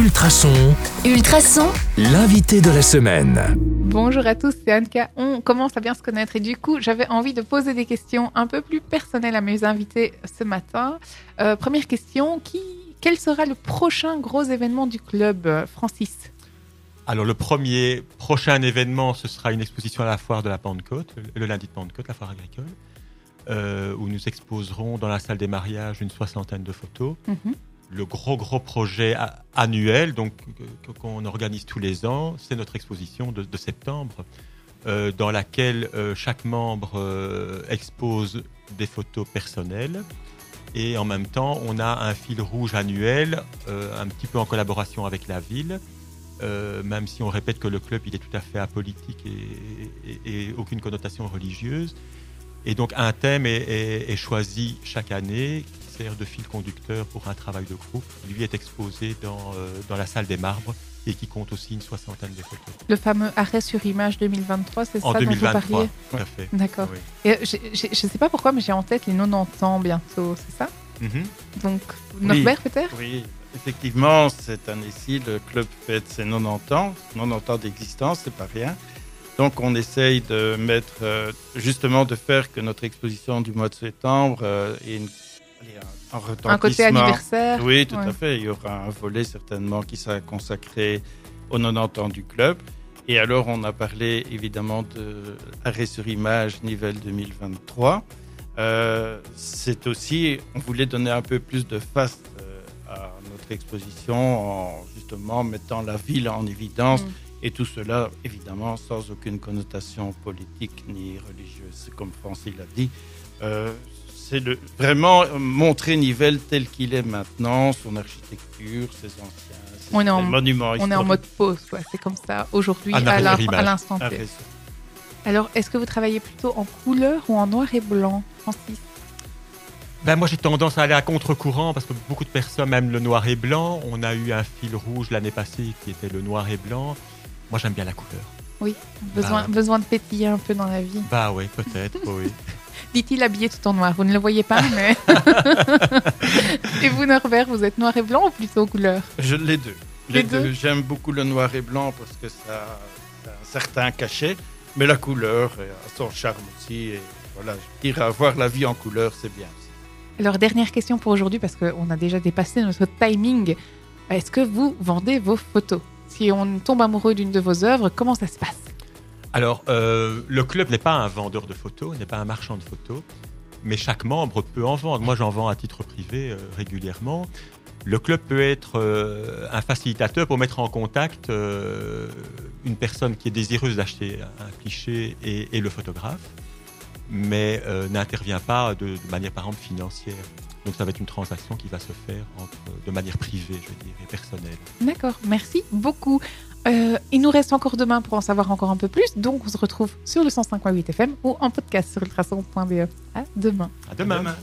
Ultrason, Ultrason, l'invité de la semaine. Bonjour à tous, c'est Anka. On commence à bien se connaître et du coup, j'avais envie de poser des questions un peu plus personnelles à mes invités ce matin. Euh, première question, qui, quel sera le prochain gros événement du club, euh, Francis? Alors le premier prochain événement, ce sera une exposition à la foire de la Pentecôte, le lundi de Pentecôte, la foire agricole, euh, où nous exposerons dans la salle des mariages une soixantaine de photos. Mhm. Le gros gros projet annuel, donc qu'on organise tous les ans, c'est notre exposition de, septembre, euh, dans laquelle euh, chaque membre euh, expose des photos personnelles. Et en même temps, on a un fil rouge annuel, un petit peu en collaboration avec la ville, même si on répète que le club il est tout à fait apolitique et, aucune connotation religieuse. Et donc un thème est choisi chaque année de fil conducteur pour un travail de groupe. Lui est exposé dans, euh, dans la salle des marbres et qui compte aussi une soixantaine de photos. Le fameux arrêt sur image 2023, c'est En ça dont vous 2023, parliez tout à fait. D'accord. Oui. Euh, Je ne sais pas pourquoi, mais j'ai en tête les 90 ans bientôt, c'est ça Mhm. Donc, Norbert peut-être Oui, effectivement, cette année-ci, le club fête ses 90 ans. 90 ans d'existence, c'est pas rien. Donc, on essaye de mettre, euh, justement, de faire que notre exposition du mois de septembre ait une, un, côté anniversaire Oui, tout Ouais. à fait. Il y aura un volet certainement qui sera consacré aux 90 ans du club. Et alors, on a parlé évidemment de Arrêt sur image Nivelle 2023. Euh, c'est aussi, on voulait donner un peu plus de face euh, à notre exposition en justement mettant la ville en évidence. Mm. Et tout cela, évidemment, sans aucune connotation politique ni religieuse, comme Francis l'a dit. Euh, c'est le- vraiment montrer Nivelles tel qu'il est maintenant, son architecture, ses anciens ses On est en- monuments On est en mode pause, quoi. c'est comme ça aujourd'hui, à à l'instant T. Alors, est-ce que vous travaillez plutôt en couleur ou en noir et blanc, Francis? Ben, moi, j'ai tendance à aller à contre-courant parce que beaucoup de personnes aiment le noir et blanc. On a eu un fil rouge l'année passée qui était le noir et blanc. Moi, j'aime bien la couleur. Oui, besoin, Bah. besoin de pétiller un peu dans la vie. Bah oui, peut-être, oui. Dit-il habillé tout en noir. Vous ne le voyez pas, mais. et vous, Norbert, vous êtes noir et blanc ou plutôt couleur? Je les deux. Les Les, deux. deux? J'aime beaucoup le noir et blanc parce que ça, ça a un certain cachet, mais la couleur a son charme aussi. Et voilà, je dirais voir la vie en couleur, c'est bien. aussi. Alors, dernière question pour aujourd'hui, parce qu'on a déjà dépassé notre timing. Est-ce que vous vendez vos photos? Si on tombe amoureux d'une de vos œuvres, comment ça se passe? Alors, euh, le club n'est pas un vendeur de photos, n'est pas un marchand de photos, mais chaque membre peut en vendre. Moi, j'en vends à titre privé euh, régulièrement. Le club peut être euh, un facilitateur pour mettre en contact une personne qui est désireuse d'acheter un cliché et, le photographe, mais n'intervient pas de, manière, par exemple, financière. Donc, ça va être une transaction qui va se faire de manière privée, je veux dire, et personnelle. D'accord, merci beaucoup. Euh, il nous reste encore demain pour en savoir encore un peu plus, donc on se retrouve sur le 105.8 FM ou en podcast sur ultrason.be. À demain. À demain. À demain.